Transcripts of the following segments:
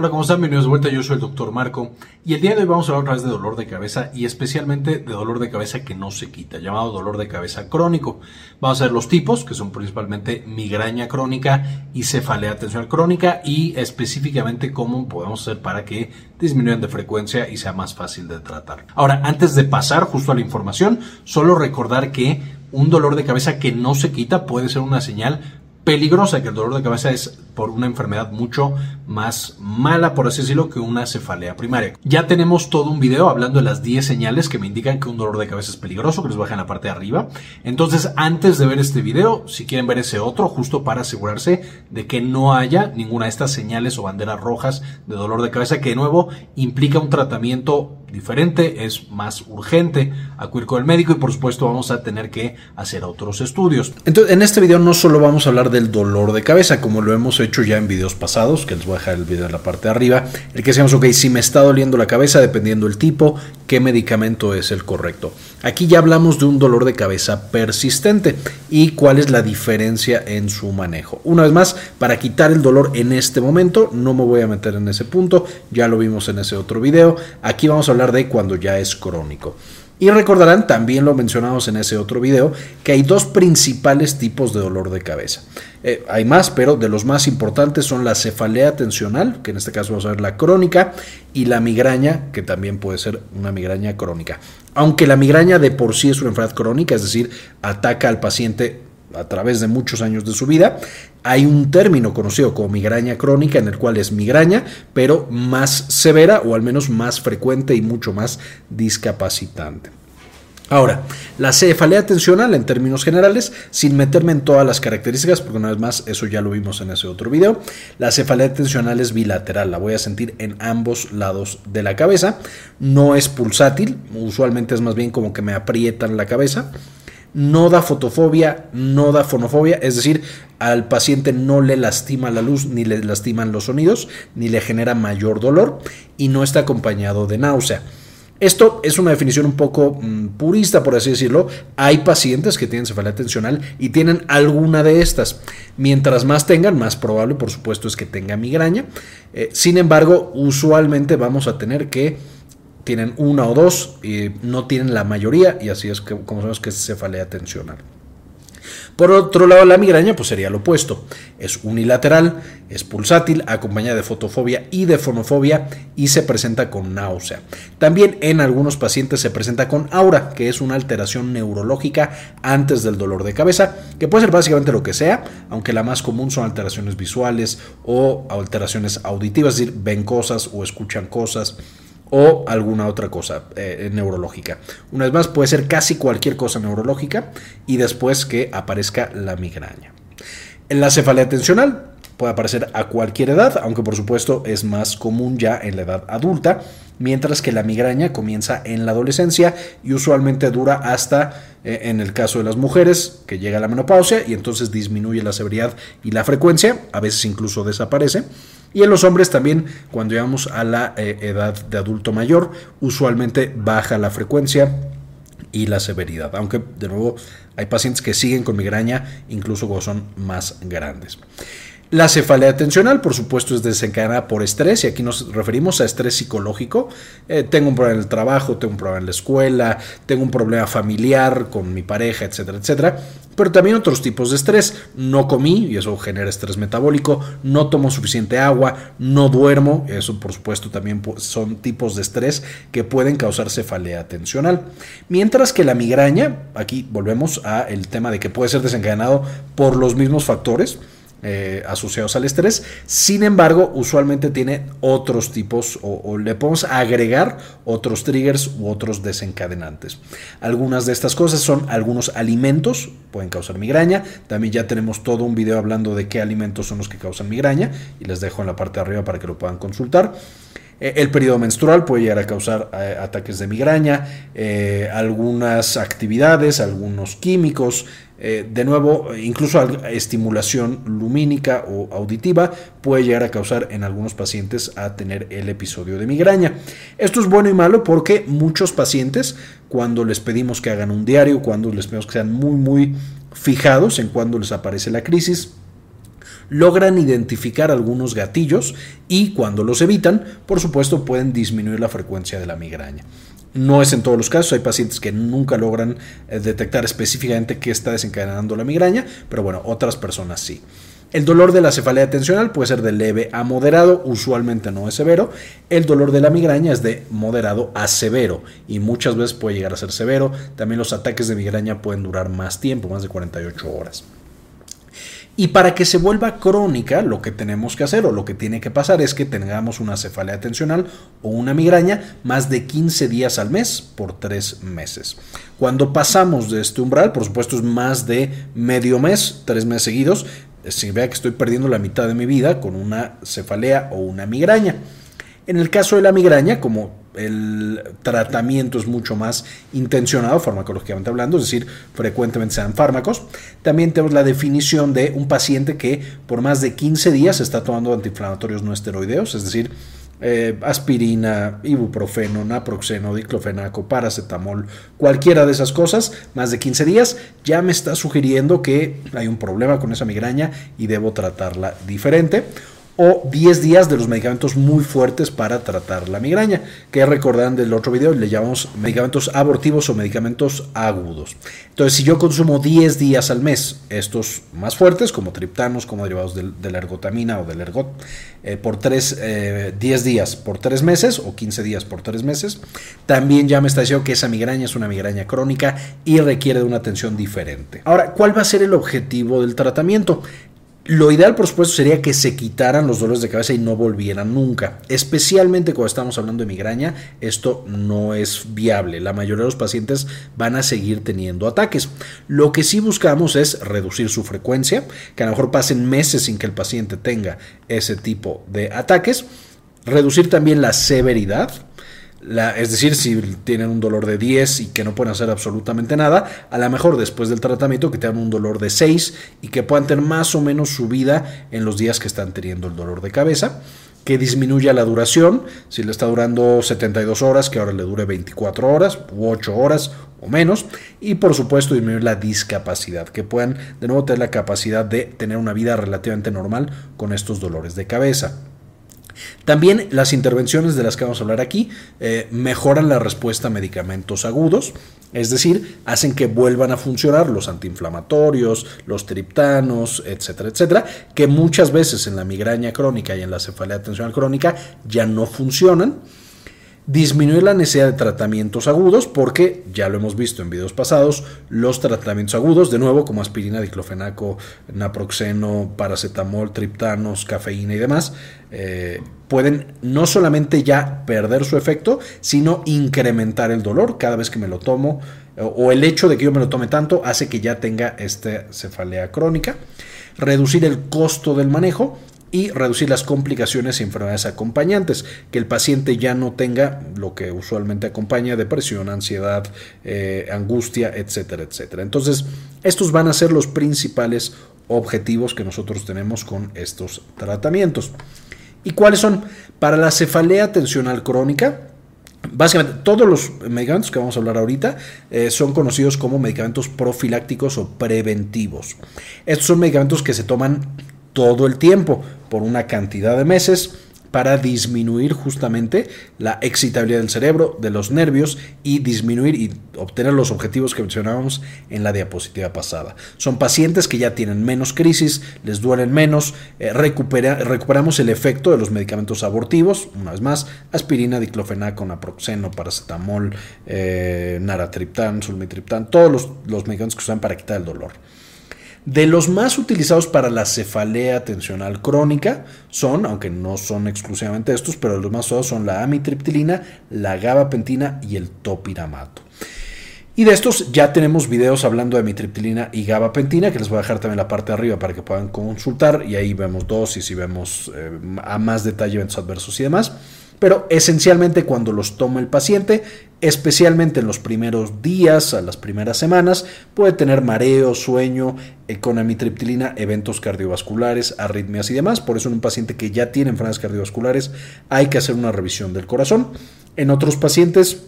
Hola, ¿cómo están? Bienvenidos de vuelta. Yo soy el doctor Marco y el día de hoy vamos a hablar otra vez de dolor de cabeza y especialmente de dolor de cabeza que no se quita, llamado dolor de cabeza crónico. Vamos a ver los tipos, que son principalmente migraña crónica y cefalea tensional crónica y específicamente cómo podemos hacer para que disminuyan de frecuencia y sea más fácil de tratar. Ahora, antes de pasar justo a la información, solo recordar que un dolor de cabeza que no se quita puede ser una señal peligrosa, que el dolor de cabeza es por una enfermedad mucho más mala, por así decirlo, que una cefalea primaria. Ya tenemos todo un video hablando de las 10 señales que me indican que un dolor de cabeza es peligroso, que les baja en la parte de arriba. Entonces, antes de ver este video, si quieren ver ese otro, justo para asegurarse de que no haya ninguna de estas señales o banderas rojas de dolor de cabeza, que de nuevo implica un tratamiento diferente, es más urgente acudir con el médico y por supuesto vamos a tener que hacer otros estudios. Entonces, en este video no solo vamos a hablar del dolor de cabeza, como lo hemos hecho ya en videos pasados, que les voy a dejar el video en la parte de arriba, el que decíamos, ok, si me está doliendo la cabeza, dependiendo el tipo, qué medicamento es el correcto. Aquí ya hablamos de un dolor de cabeza persistente y cuál es la diferencia en su manejo. Una vez más, para quitar el dolor en este momento, no me voy a meter en ese punto, ya lo vimos en ese otro video. Aquí vamos a hablar de cuando ya es crónico. Y recordarán, también lo mencionamos en ese otro video, que hay dos principales tipos de dolor de cabeza. Eh, hay más, pero de los más importantes son la cefalea tensional, que en este caso vamos a ver la crónica, y la migraña, que también puede ser una migraña crónica. Aunque la migraña de por sí es una enfermedad crónica, es decir, ataca al paciente a través de muchos años de su vida, hay un término conocido como migraña crónica en el cual es migraña, pero más severa o al menos más frecuente y mucho más discapacitante. Ahora, la cefalea tensional en términos generales, sin meterme en todas las características, porque una vez más eso ya lo vimos en ese otro video, la cefalea tensional es bilateral, la voy a sentir en ambos lados de la cabeza, no es pulsátil, usualmente es más bien como que me aprietan la cabeza, no da fotofobia, no da fonofobia, es decir, al paciente no le lastima la luz, ni le lastiman los sonidos, ni le genera mayor dolor y no está acompañado de náusea. Esto es una definición un poco mm, purista, por así decirlo. Hay pacientes que tienen cefalea tensional y tienen alguna de estas. Mientras más tengan, más probable, por supuesto, es que tenga migraña. Eh, sin embargo, usualmente vamos a tener que tienen una o dos y no tienen la mayoría y así es que, como sabemos que es cefalea tensional. Por otro lado, la migraña pues sería lo opuesto. Es unilateral, es pulsátil, acompañada de fotofobia y de fonofobia y se presenta con náusea. También en algunos pacientes se presenta con aura, que es una alteración neurológica antes del dolor de cabeza, que puede ser básicamente lo que sea, aunque la más común son alteraciones visuales o alteraciones auditivas, es decir, ven cosas o escuchan cosas o alguna otra cosa eh, neurológica. Una vez más, puede ser casi cualquier cosa neurológica y después que aparezca la migraña. La cefalea tensional puede aparecer a cualquier edad, aunque por supuesto es más común ya en la edad adulta, mientras que la migraña comienza en la adolescencia y usualmente dura hasta, eh, en el caso de las mujeres, que llega la menopausia y entonces disminuye la severidad y la frecuencia, a veces incluso desaparece. Y en los hombres también, cuando llegamos a la eh, edad de adulto mayor, usualmente baja la frecuencia y la severidad. Aunque, de nuevo, hay pacientes que siguen con migraña incluso cuando son más grandes. La cefalea tensional, por supuesto, es desencadenada por estrés y aquí nos referimos a estrés psicológico. Eh, tengo un problema en el trabajo, tengo un problema en la escuela, tengo un problema familiar con mi pareja, etcétera, etcétera. Pero también otros tipos de estrés. No comí y eso genera estrés metabólico. No tomo suficiente agua, no duermo. Eso, por supuesto, también son tipos de estrés que pueden causar cefalea tensional. Mientras que la migraña, aquí volvemos a el tema de que puede ser desencadenado por los mismos factores eh, asociados al estrés. Sin embargo, usualmente tiene otros tipos o, le podemos agregar otros triggers u otros desencadenantes. Algunas de estas cosas son algunos alimentos, pueden causar migraña. También ya tenemos todo un video hablando de qué alimentos son los que causan migraña y les dejo en la parte de arriba para que lo puedan consultar. Eh, el periodo menstrual puede llegar a causar eh, ataques de migraña, algunas actividades, algunos químicos, eh, de nuevo, incluso estimulación lumínica o auditiva puede llegar a causar en algunos pacientes a tener el episodio de migraña. Esto es bueno y malo porque muchos pacientes, cuando les pedimos que hagan un diario, cuando les pedimos que sean muy, muy fijados en cuando les aparece la crisis, logran identificar algunos gatillos y cuando los evitan, por supuesto, pueden disminuir la frecuencia de la migraña. No es en todos los casos, hay pacientes que nunca logran eh, detectar específicamente qué está desencadenando la migraña, pero bueno, otras personas sí. El dolor de la cefalea tensional puede ser de leve a moderado, usualmente no es severo. El dolor de la migraña es de moderado a severo y muchas veces puede llegar a ser severo. También los ataques de migraña pueden durar más tiempo, más de 48 horas. Y para que se vuelva crónica, lo que tenemos que hacer o lo que tiene que pasar es que tengamos una cefalea tensional o una migraña más de 15 días al mes por 3 meses. Cuando pasamos de este umbral, por supuesto es más de medio mes, 3 meses seguidos, si vea que estoy perdiendo la mitad de mi vida con una cefalea o una migraña. En el caso de la migraña, como el tratamiento es mucho más intencionado farmacológicamente hablando, es decir, frecuentemente se dan fármacos. También tenemos la definición de un paciente que por más de 15 días está tomando antiinflamatorios no esteroideos, es decir, eh, aspirina, ibuprofeno, naproxeno, diclofenaco, paracetamol, cualquiera de esas cosas, más de 15 días, ya me está sugiriendo que hay un problema con esa migraña y debo tratarla diferente o 10 días de los medicamentos muy fuertes para tratar la migraña, que recordarán del otro video, le llamamos medicamentos abortivos o medicamentos agudos. Entonces, si yo consumo 10 días al mes estos más fuertes, como triptanos, como derivados de, la ergotamina o del ergot, eh, por 3, 10 eh, días por 3 meses o 15 días por 3 meses, también ya me está diciendo que esa migraña es una migraña crónica y requiere de una atención diferente. Ahora, ¿cuál va a ser el objetivo del tratamiento? Lo ideal, por supuesto, sería que se quitaran los dolores de cabeza y no volvieran nunca. Especialmente cuando estamos hablando de migraña, esto no es viable. La mayoría de los pacientes van a seguir teniendo ataques. Lo que sí buscamos es reducir su frecuencia, que a lo mejor pasen meses sin que el paciente tenga ese tipo de ataques. Reducir también la severidad, es decir, si tienen un dolor de 10 y que no pueden hacer absolutamente nada, a lo mejor después del tratamiento que tengan un dolor de 6 y que puedan tener más o menos su vida en los días que están teniendo el dolor de cabeza, que disminuya la duración, si le está durando 72 horas, que ahora le dure 24 horas u 8 horas o menos, y por supuesto disminuir la discapacidad, que puedan de nuevo tener la capacidad de tener una vida relativamente normal con estos dolores de cabeza. También las intervenciones de las que vamos a hablar aquí eh, mejoran la respuesta a medicamentos agudos, es decir, hacen que vuelvan a funcionar los antiinflamatorios, los triptanos, etcétera, etcétera, que muchas veces en la migraña crónica y en la cefalea tensional crónica ya no funcionan disminuir la necesidad de tratamientos agudos porque, ya lo hemos visto en videos pasados, los tratamientos agudos, de nuevo como aspirina, diclofenaco, naproxeno, paracetamol, triptanos, cafeína y demás, eh, pueden no solamente ya perder su efecto, sino incrementar el dolor cada vez que me lo tomo o el hecho de que yo me lo tome tanto hace que ya tenga esta cefalea crónica, reducir el costo del manejo y reducir las complicaciones y enfermedades acompañantes, que el paciente ya no tenga lo que usualmente acompaña depresión, ansiedad, eh, angustia, etcétera, etcétera. Entonces, estos van a ser los principales objetivos que nosotros tenemos con estos tratamientos. ¿Y cuáles son? Para la cefalea tensional crónica, Básicamente, todos los medicamentos que vamos a hablar ahorita eh, son conocidos como medicamentos profilácticos o preventivos. Estos son medicamentos que se toman todo el tiempo por una cantidad de meses para disminuir justamente la excitabilidad del cerebro, de los nervios y disminuir y obtener los objetivos que mencionábamos en la diapositiva pasada. Son pacientes que ya tienen menos crisis, les duelen menos, eh, recuperamos el efecto de los medicamentos abortivos, una vez más, aspirina, diclofenaco, naproxeno, paracetamol, eh, naratriptán, sulmitriptán, todos los, los medicamentos que usan para quitar el dolor. De los más utilizados para la cefalea tensional crónica son, aunque no son exclusivamente estos, pero los más usados son la amitriptilina, la gabapentina y el topiramato. Y de estos ya tenemos videos hablando de amitriptilina y gabapentina, que les voy a dejar también la parte de arriba para que puedan consultar. Y ahí vemos dosis y vemos eh, a más detalle eventos adversos y demás pero esencialmente cuando los toma el paciente, especialmente en los primeros días, a las primeras semanas, puede tener mareo, sueño, eh, con amitriptilina, eventos cardiovasculares, arritmias y demás. Por eso en un paciente que ya tiene enfermedades cardiovasculares hay que hacer una revisión del corazón. En otros pacientes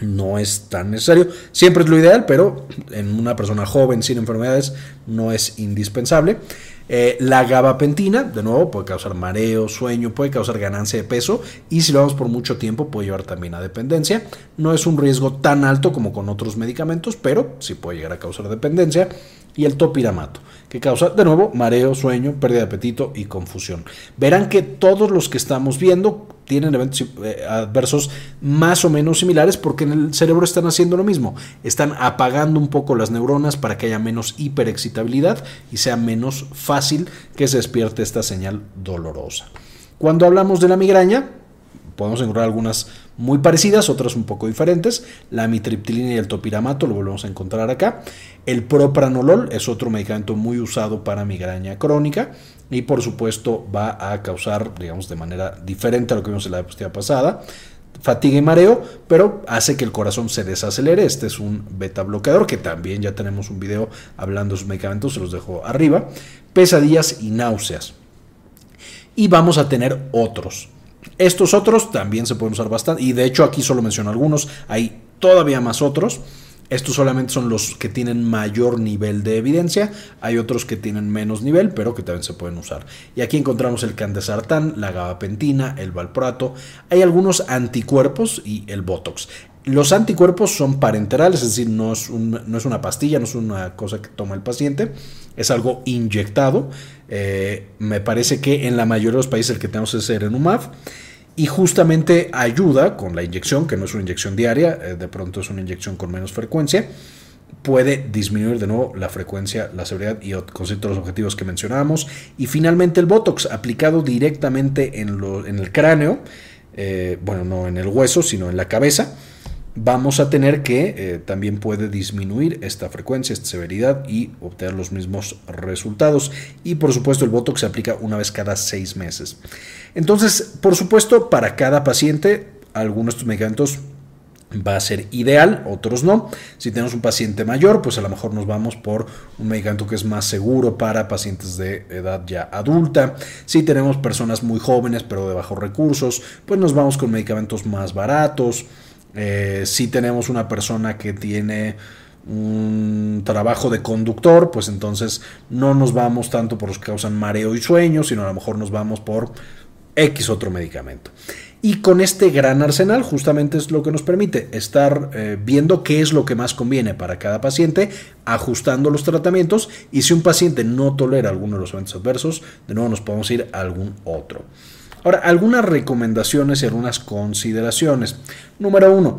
no es tan necesario. Siempre es lo ideal, pero en una persona joven sin enfermedades no es indispensable. Eh, la gabapentina, de nuevo, puede causar mareo, sueño, puede causar ganancia de peso y si lo damos por mucho tiempo puede llevar también a dependencia. No es un riesgo tan alto como con otros medicamentos, pero sí puede llegar a causar dependencia. Y el topiramato, que causa de nuevo mareo, sueño, pérdida de apetito y confusión. Verán que todos los que estamos viendo tienen eventos eh, adversos más o menos similares porque en el cerebro están haciendo lo mismo. Están apagando un poco las neuronas para que haya menos hiperexcitabilidad y sea menos fácil que se despierte esta señal dolorosa. Cuando hablamos de la migraña, podemos encontrar algunas muy parecidas, otras un poco diferentes. La amitriptilina y el topiramato lo volvemos a encontrar acá. El propranolol es otro medicamento muy usado para migraña crónica y por supuesto va a causar, digamos, de manera diferente a lo que vimos en la diapositiva pasada, fatiga y mareo, pero hace que el corazón se desacelere. Este es un beta bloqueador que también ya tenemos un video hablando de sus medicamentos, se los dejo arriba. Pesadillas y náuseas. Y vamos a tener otros. Estos otros también se pueden usar bastante y de hecho aquí solo menciono algunos, hay todavía más otros. Estos solamente son los que tienen mayor nivel de evidencia. Hay otros que tienen menos nivel, pero que también se pueden usar. Y aquí encontramos el candesartán, la gabapentina, el valproato. Hay algunos anticuerpos y el botox. Los anticuerpos son parenterales, es decir, no es, una pastilla, no es una cosa que toma el paciente, es algo inyectado. Eh, me parece que en la mayoría de los países el que tenemos es Erenumab y justamente ayuda con la inyección, que no es una inyección diaria, eh, de pronto es una inyección con menos frecuencia, puede disminuir de nuevo la frecuencia, la severidad y con ciertos objetivos que mencionábamos. Y finalmente el Botox aplicado directamente en, en el cráneo, eh, bueno, no en el hueso, sino en la cabeza, vamos a tener que eh, también puede disminuir esta frecuencia, esta severidad y obtener los mismos resultados. Y por supuesto el Botox se aplica una vez cada seis meses. Entonces, por supuesto, para cada paciente, algunos de estos medicamentos va a ser ideal, otros no. Si tenemos un paciente mayor, pues a lo mejor nos vamos por un medicamento que es más seguro para pacientes de edad ya adulta. Si tenemos personas muy jóvenes pero de bajos recursos, pues nos vamos con medicamentos más baratos. Eh, si tenemos una persona que tiene un trabajo de conductor, pues entonces no nos vamos tanto por los que causan mareo y sueño, sino a lo mejor nos vamos por X otro medicamento. Y con este gran arsenal justamente es lo que nos permite estar eh, viendo qué es lo que más conviene para cada paciente, ajustando los tratamientos y si un paciente no tolera alguno de los eventos adversos, de nuevo nos podemos ir a algún otro. Ahora, algunas recomendaciones y algunas consideraciones. Número uno,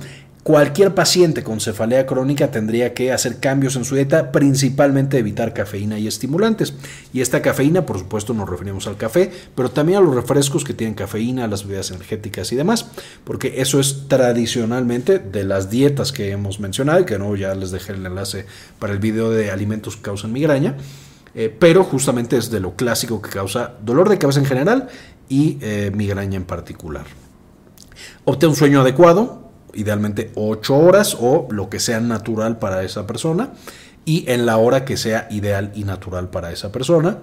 Cualquier paciente con cefalea crónica tendría que hacer cambios en su dieta, principalmente evitar cafeína y estimulantes. Y esta cafeína, por supuesto, nos referimos al café, pero también a los refrescos que tienen cafeína, las bebidas energéticas y demás, porque eso es tradicionalmente de las dietas que hemos mencionado, y que no ya les dejé el enlace para el video de alimentos que causan migraña. Eh, pero justamente es de lo clásico que causa dolor de cabeza en general y eh, migraña en particular. Obtén un sueño adecuado, idealmente 8 horas o lo que sea natural para esa persona y en la hora que sea ideal y natural para esa persona.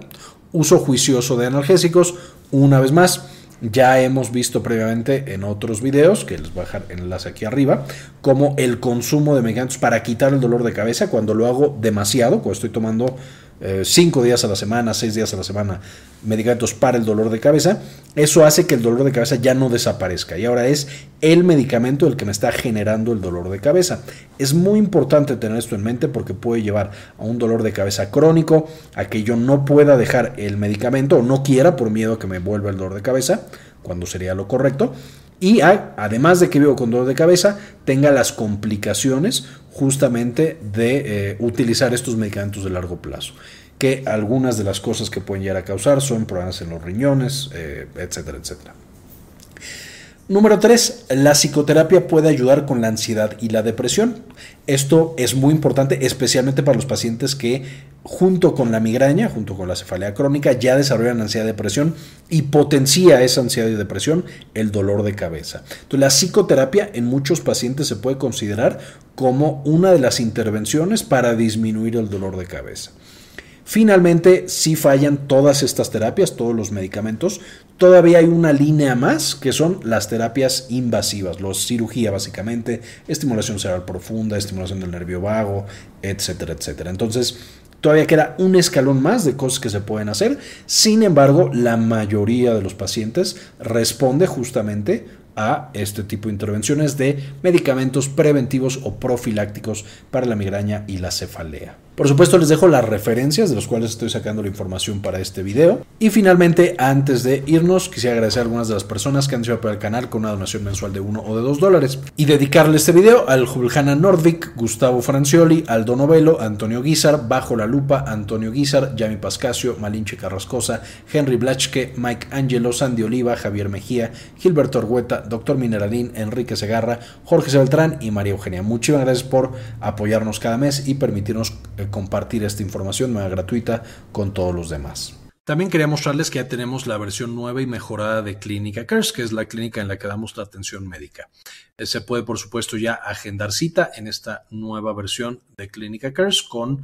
Uso juicioso de analgésicos, una vez más, ya hemos visto previamente en otros videos, que les voy a dejar enlace aquí arriba, como el consumo de medicamentos para quitar el dolor de cabeza cuando lo hago demasiado, cuando estoy tomando eh, cinco días a la semana, seis días a la semana, medicamentos para el dolor de cabeza, eso hace que el dolor de cabeza ya no desaparezca y ahora es el medicamento el que me está generando el dolor de cabeza. Es muy importante tener esto en mente porque puede llevar a un dolor de cabeza crónico, a que yo no pueda dejar el medicamento o no quiera por miedo a que me vuelva el dolor de cabeza, cuando sería lo correcto. Y además de que vivo con dolor de cabeza, tenga las complicaciones justamente de eh, utilizar estos medicamentos de largo plazo. Que algunas de las cosas que pueden llegar a causar son problemas en los riñones, eh, etcétera, etcétera. Número 3. La psicoterapia puede ayudar con la ansiedad y la depresión. Esto es muy importante, especialmente para los pacientes que junto con la migraña, junto con la cefalea crónica, ya desarrollan ansiedad y depresión y potencia esa ansiedad y depresión el dolor de cabeza. Entonces, la psicoterapia en muchos pacientes se puede considerar como una de las intervenciones para disminuir el dolor de cabeza. Finalmente, si fallan todas estas terapias, todos los medicamentos, todavía hay una línea más que son las terapias invasivas, los cirugía básicamente, estimulación cerebral profunda, estimulación del nervio vago, etcétera, etcétera. Entonces, Todavía queda un escalón más de cosas que se pueden hacer. Sin embargo, la mayoría de los pacientes responde justamente a este tipo de intervenciones de medicamentos preventivos o profilácticos para la migraña y la cefalea. Por supuesto les dejo las referencias de los cuales estoy sacando la información para este video. Y finalmente, antes de irnos, quisiera agradecer a algunas de las personas que han sido para el canal con una donación mensual de 1 o de 2 dólares. Y dedicarle este video al Juliana Nordvik, Gustavo Francioli, Aldo Novelo, Antonio Guizar, Bajo la Lupa, Antonio Guizar, Yami Pascasio, Malinche Carrascosa, Henry Blachke, Mike Angelo, Sandy Oliva, Javier Mejía, Gilberto Orgueta, Doctor Mineralín, Enrique Segarra, Jorge Beltrán y María Eugenia. Muchísimas gracias por apoyarnos cada mes y permitirnos compartir esta información nueva gratuita con todos los demás. También quería mostrarles que ya tenemos la versión nueva y mejorada de Clínica Cares, que es la clínica en la que damos la atención médica. Eh, se puede, por supuesto, ya agendar cita en esta nueva versión de Clínica Cares con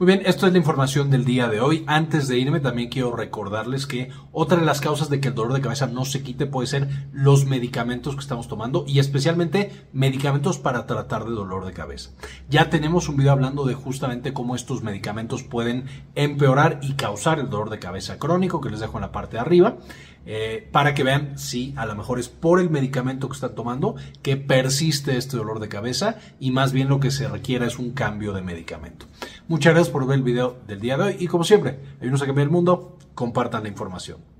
Muy bien, esto es la información del día de hoy. Antes de irme, también quiero recordarles que otra de las causas de que el dolor de cabeza no se quite puede ser los medicamentos que estamos tomando y especialmente medicamentos para tratar de dolor de cabeza. Ya tenemos un video hablando de justamente cómo estos medicamentos pueden empeorar y causar el dolor de cabeza crónico, que les dejo en la parte de arriba. Eh, para que vean si a lo mejor es por el medicamento que están tomando que persiste este dolor de cabeza y más bien lo que se requiere es un cambio de medicamento. Muchas gracias por ver el video del día de hoy y como siempre, ayúdenos a cambiar el mundo, compartan la información.